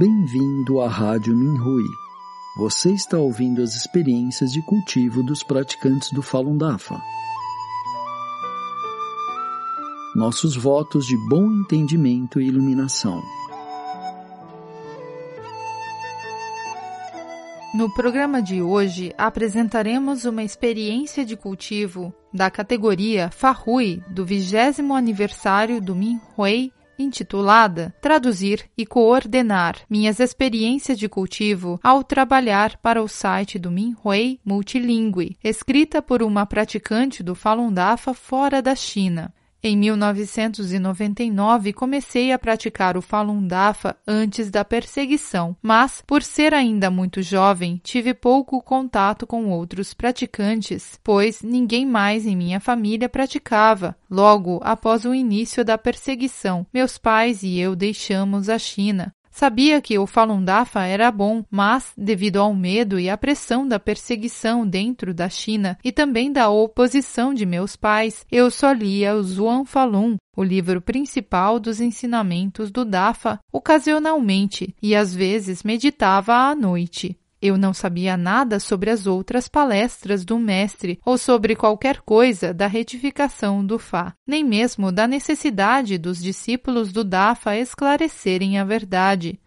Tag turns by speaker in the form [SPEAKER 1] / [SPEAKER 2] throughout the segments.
[SPEAKER 1] Bem-vindo à Rádio Minhui. Você está ouvindo as experiências de cultivo dos praticantes do Falun Dafa. Nossos votos de bom entendimento e iluminação.
[SPEAKER 2] No programa de hoje apresentaremos uma experiência de cultivo da categoria Farrui do 20 aniversário do Minhui intitulada Traduzir e Coordenar minhas experiências de cultivo ao trabalhar para o site do Minhui Multilingue, escrita por uma praticante do Falun Dafa fora da China. Em 1999, comecei a praticar o Falun Dafa antes da perseguição, mas, por ser ainda muito jovem, tive pouco contato com outros praticantes, pois ninguém mais em minha família praticava. Logo após o início da perseguição, meus pais e eu deixamos a China. Sabia que o Falun Dafa era bom, mas, devido ao medo e à pressão da perseguição dentro da China e também da oposição de meus pais, eu só lia o Zhuang Falun, o livro principal dos ensinamentos do Dafa, ocasionalmente e às vezes meditava à noite. Eu não sabia nada sobre as outras palestras do mestre ou sobre qualquer coisa da retificação do Fá, nem mesmo da necessidade dos discípulos do Dafa esclarecerem a verdade.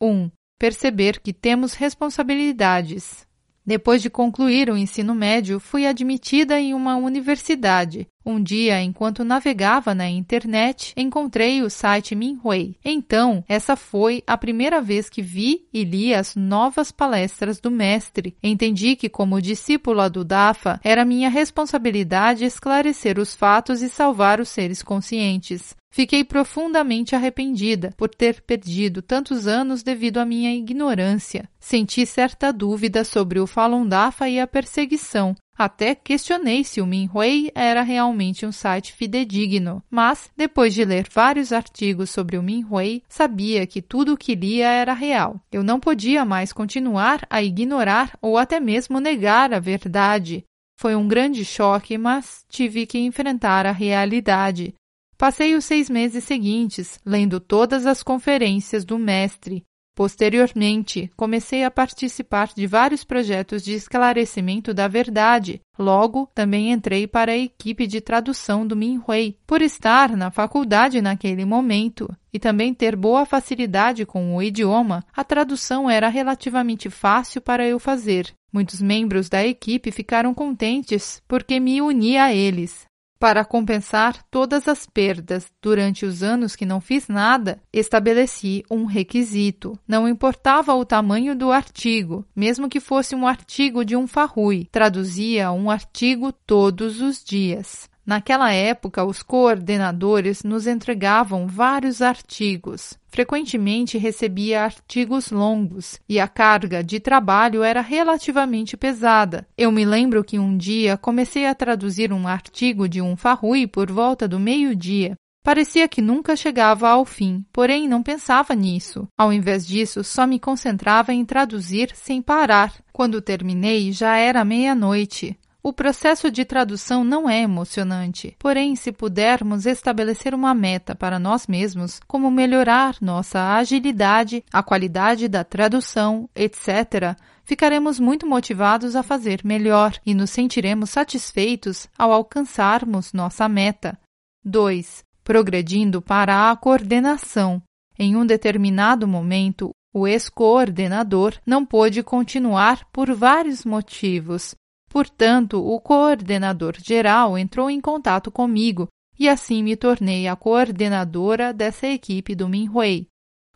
[SPEAKER 2] 1. Um, perceber que temos responsabilidades. Depois de concluir o ensino médio, fui admitida em uma universidade. Um dia, enquanto navegava na internet, encontrei o site Minhui. Então, essa foi a primeira vez que vi e li as novas palestras do mestre. Entendi que, como discípula do Dafa, era minha responsabilidade esclarecer os fatos e salvar os seres conscientes. Fiquei profundamente arrependida por ter perdido tantos anos devido à minha ignorância. Senti certa dúvida sobre o Falun Dafa e a perseguição. Até questionei se o Minhui era realmente um site fidedigno, mas depois de ler vários artigos sobre o Minhui, sabia que tudo o que lia era real. Eu não podia mais continuar a ignorar ou até mesmo negar a verdade. Foi um grande choque, mas tive que enfrentar a realidade. Passei os seis meses seguintes lendo todas as conferências do mestre. Posteriormente, comecei a participar de vários projetos de esclarecimento da verdade. Logo, também entrei para a equipe de tradução do Minhui, por estar na faculdade naquele momento e também ter boa facilidade com o idioma, a tradução era relativamente fácil para eu fazer. Muitos membros da equipe ficaram contentes porque me uni a eles. Para compensar todas as perdas durante os anos que não fiz nada, estabeleci um requisito. Não importava o tamanho do artigo, mesmo que fosse um artigo de um farrui, traduzia um artigo todos os dias. Naquela época, os coordenadores nos entregavam vários artigos. Frequentemente recebia artigos longos e a carga de trabalho era relativamente pesada. Eu me lembro que um dia comecei a traduzir um artigo de um farrui por volta do meio-dia. Parecia que nunca chegava ao fim, porém não pensava nisso. Ao invés disso, só me concentrava em traduzir sem parar. Quando terminei, já era meia-noite. O processo de tradução não é emocionante, porém, se pudermos estabelecer uma meta para nós mesmos, como melhorar nossa agilidade, a qualidade da tradução, etc., ficaremos muito motivados a fazer melhor e nos sentiremos satisfeitos ao alcançarmos nossa meta. 2. Progredindo para a coordenação. Em um determinado momento, o ex-coordenador não pôde continuar por vários motivos, Portanto, o coordenador geral entrou em contato comigo e assim me tornei a coordenadora dessa equipe do Minhui.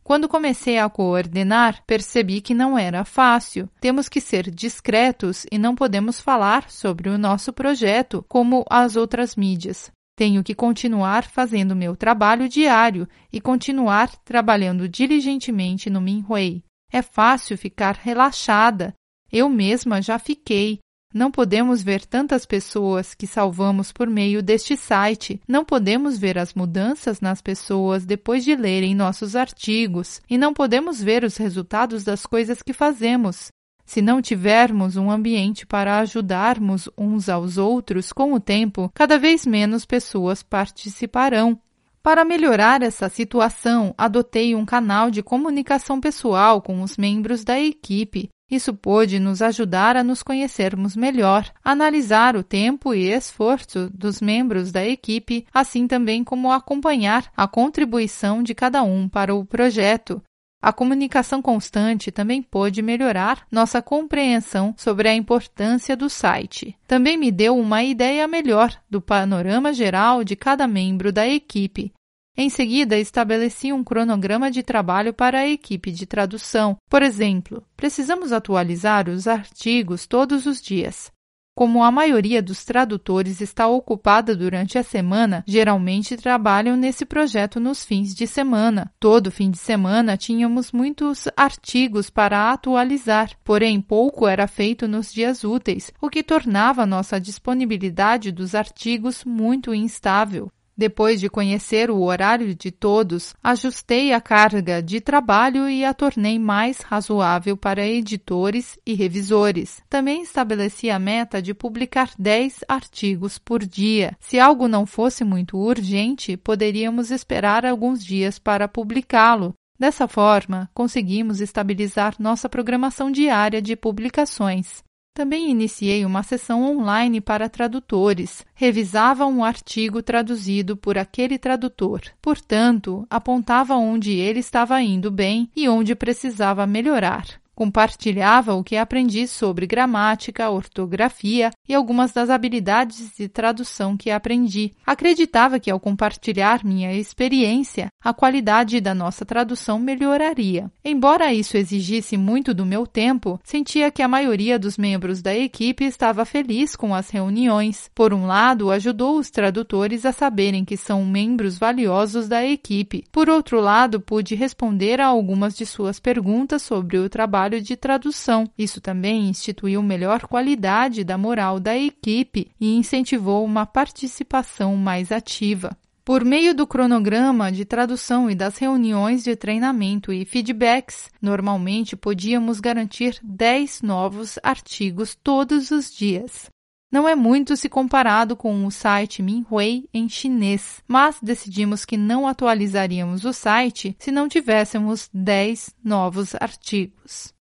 [SPEAKER 2] Quando comecei a coordenar, percebi que não era fácil. Temos que ser discretos e não podemos falar sobre o nosso projeto como as outras mídias. Tenho que continuar fazendo meu trabalho diário e continuar trabalhando diligentemente no Minhui. É fácil ficar relaxada. Eu mesma já fiquei, não podemos ver tantas pessoas que salvamos por meio deste site. Não podemos ver as mudanças nas pessoas depois de lerem nossos artigos. E não podemos ver os resultados das coisas que fazemos. Se não tivermos um ambiente para ajudarmos uns aos outros com o tempo, cada vez menos pessoas participarão. Para melhorar essa situação, adotei um canal de comunicação pessoal com os membros da equipe. Isso pôde nos ajudar a nos conhecermos melhor, analisar o tempo e esforço dos membros da equipe, assim também como acompanhar a contribuição de cada um para o projeto. A comunicação constante também pôde melhorar nossa compreensão sobre a importância do site. Também me deu uma ideia melhor do panorama geral de cada membro da equipe. Em seguida, estabeleci um cronograma de trabalho para a equipe de tradução. Por exemplo, precisamos atualizar os artigos todos os dias. Como a maioria dos tradutores está ocupada durante a semana, geralmente trabalham nesse projeto nos fins de semana. Todo fim de semana tínhamos muitos artigos para atualizar, porém pouco era feito nos dias úteis, o que tornava nossa disponibilidade dos artigos muito instável. Depois de conhecer o horário de todos, ajustei a carga de trabalho e a tornei mais razoável para editores e revisores. Também estabeleci a meta de publicar 10 artigos por dia. Se algo não fosse muito urgente, poderíamos esperar alguns dias para publicá-lo. Dessa forma, conseguimos estabilizar nossa programação diária de publicações. Também iniciei uma sessão online para tradutores. Revisava um artigo traduzido por aquele tradutor. Portanto, apontava onde ele estava indo bem e onde precisava melhorar. Compartilhava o que aprendi sobre gramática, ortografia e algumas das habilidades de tradução que aprendi. Acreditava que ao compartilhar minha experiência, a qualidade da nossa tradução melhoraria. Embora isso exigisse muito do meu tempo, sentia que a maioria dos membros da equipe estava feliz com as reuniões. Por um lado, ajudou os tradutores a saberem que são membros valiosos da equipe. Por outro lado, pude responder a algumas de suas perguntas sobre o trabalho trabalho de tradução. Isso também instituiu melhor qualidade da moral da equipe e incentivou uma participação mais ativa. Por meio do cronograma de tradução e das reuniões de treinamento e feedbacks, normalmente podíamos garantir 10 novos artigos todos os dias. Não é muito se comparado com o site Minhui em chinês, mas decidimos que não atualizaríamos o site se não tivéssemos 10 novos artigos.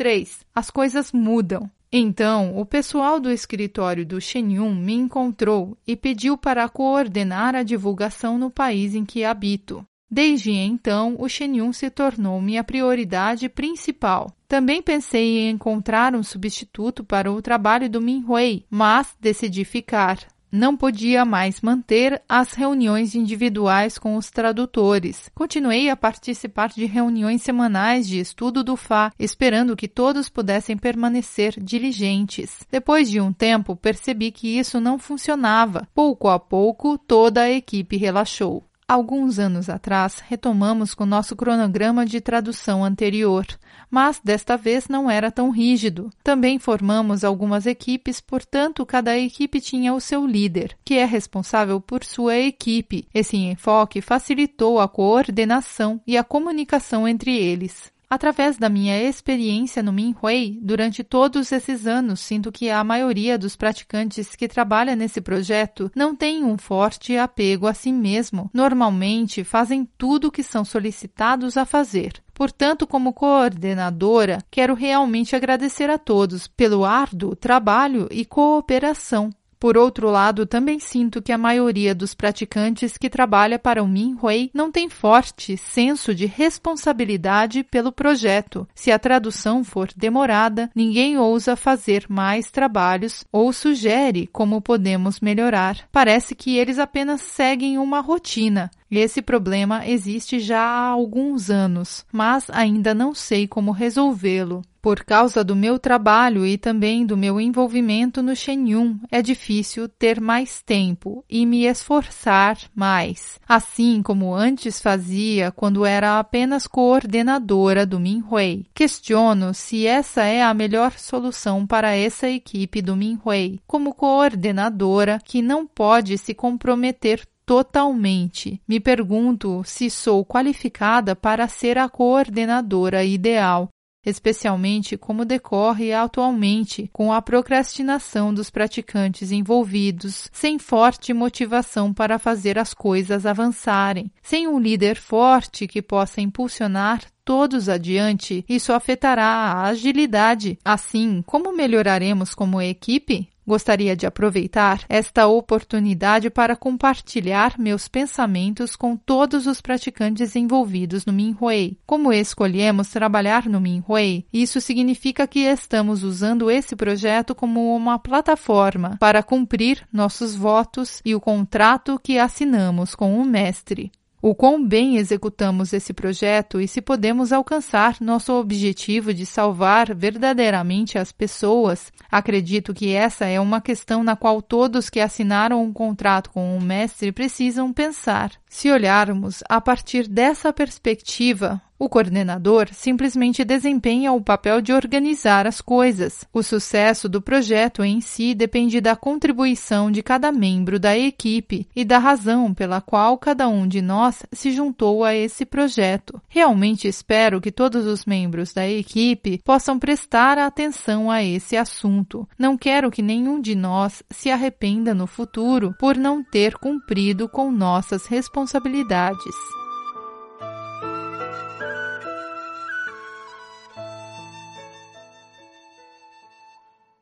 [SPEAKER 2] 3. As coisas mudam. Então, o pessoal do escritório do Shenyun me encontrou e pediu para coordenar a divulgação no país em que habito. Desde então, o Shenyun se tornou minha prioridade principal. Também pensei em encontrar um substituto para o trabalho do Minhui, mas decidi ficar não podia mais manter as reuniões individuais com os tradutores. Continuei a participar de reuniões semanais de estudo do Fá, esperando que todos pudessem permanecer diligentes. Depois de um tempo, percebi que isso não funcionava. Pouco a pouco, toda a equipe relaxou. Alguns anos atrás, retomamos com nosso cronograma de tradução anterior, mas desta vez não era tão rígido. Também formamos algumas equipes, portanto, cada equipe tinha o seu líder, que é responsável por sua equipe. Esse enfoque facilitou a coordenação e a comunicação entre eles. Através da minha experiência no Minhui, durante todos esses anos, sinto que a maioria dos praticantes que trabalha nesse projeto não tem um forte apego a si mesmo. Normalmente fazem tudo o que são solicitados a fazer. Portanto, como coordenadora, quero realmente agradecer a todos pelo árduo trabalho e cooperação por outro lado, também sinto que a maioria dos praticantes que trabalha para o Minhui não tem forte senso de responsabilidade pelo projeto. Se a tradução for demorada, ninguém ousa fazer mais trabalhos ou sugere como podemos melhorar. Parece que eles apenas seguem uma rotina. Esse problema existe já há alguns anos, mas ainda não sei como resolvê-lo. Por causa do meu trabalho e também do meu envolvimento no Shenyun, é difícil ter mais tempo e me esforçar mais, assim como antes fazia quando era apenas coordenadora do Minhui. Questiono se essa é a melhor solução para essa equipe do Minhui, como coordenadora que não pode se comprometer totalmente. Me pergunto se sou qualificada para ser a coordenadora ideal especialmente como decorre atualmente com a procrastinação dos praticantes envolvidos, sem forte motivação para fazer as coisas avançarem, sem um líder forte que possa impulsionar todos adiante, isso afetará a agilidade. Assim, como melhoraremos como equipe? Gostaria de aproveitar esta oportunidade para compartilhar meus pensamentos com todos os praticantes envolvidos no Minhui. Como escolhemos trabalhar no Minhui, isso significa que estamos usando esse projeto como uma plataforma para cumprir nossos votos e o contrato que assinamos com o mestre o quão bem executamos esse projeto e se podemos alcançar nosso objetivo de salvar verdadeiramente as pessoas. Acredito que essa é uma questão na qual todos que assinaram um contrato com o mestre precisam pensar. Se olharmos a partir dessa perspectiva, o coordenador simplesmente desempenha o papel de organizar as coisas. O sucesso do projeto em si depende da contribuição de cada membro da equipe e da razão pela qual cada um de nós se juntou a esse projeto. Realmente espero que todos os membros da equipe possam prestar atenção a esse assunto. Não quero que nenhum de nós se arrependa no futuro por não ter cumprido com nossas responsabilidades.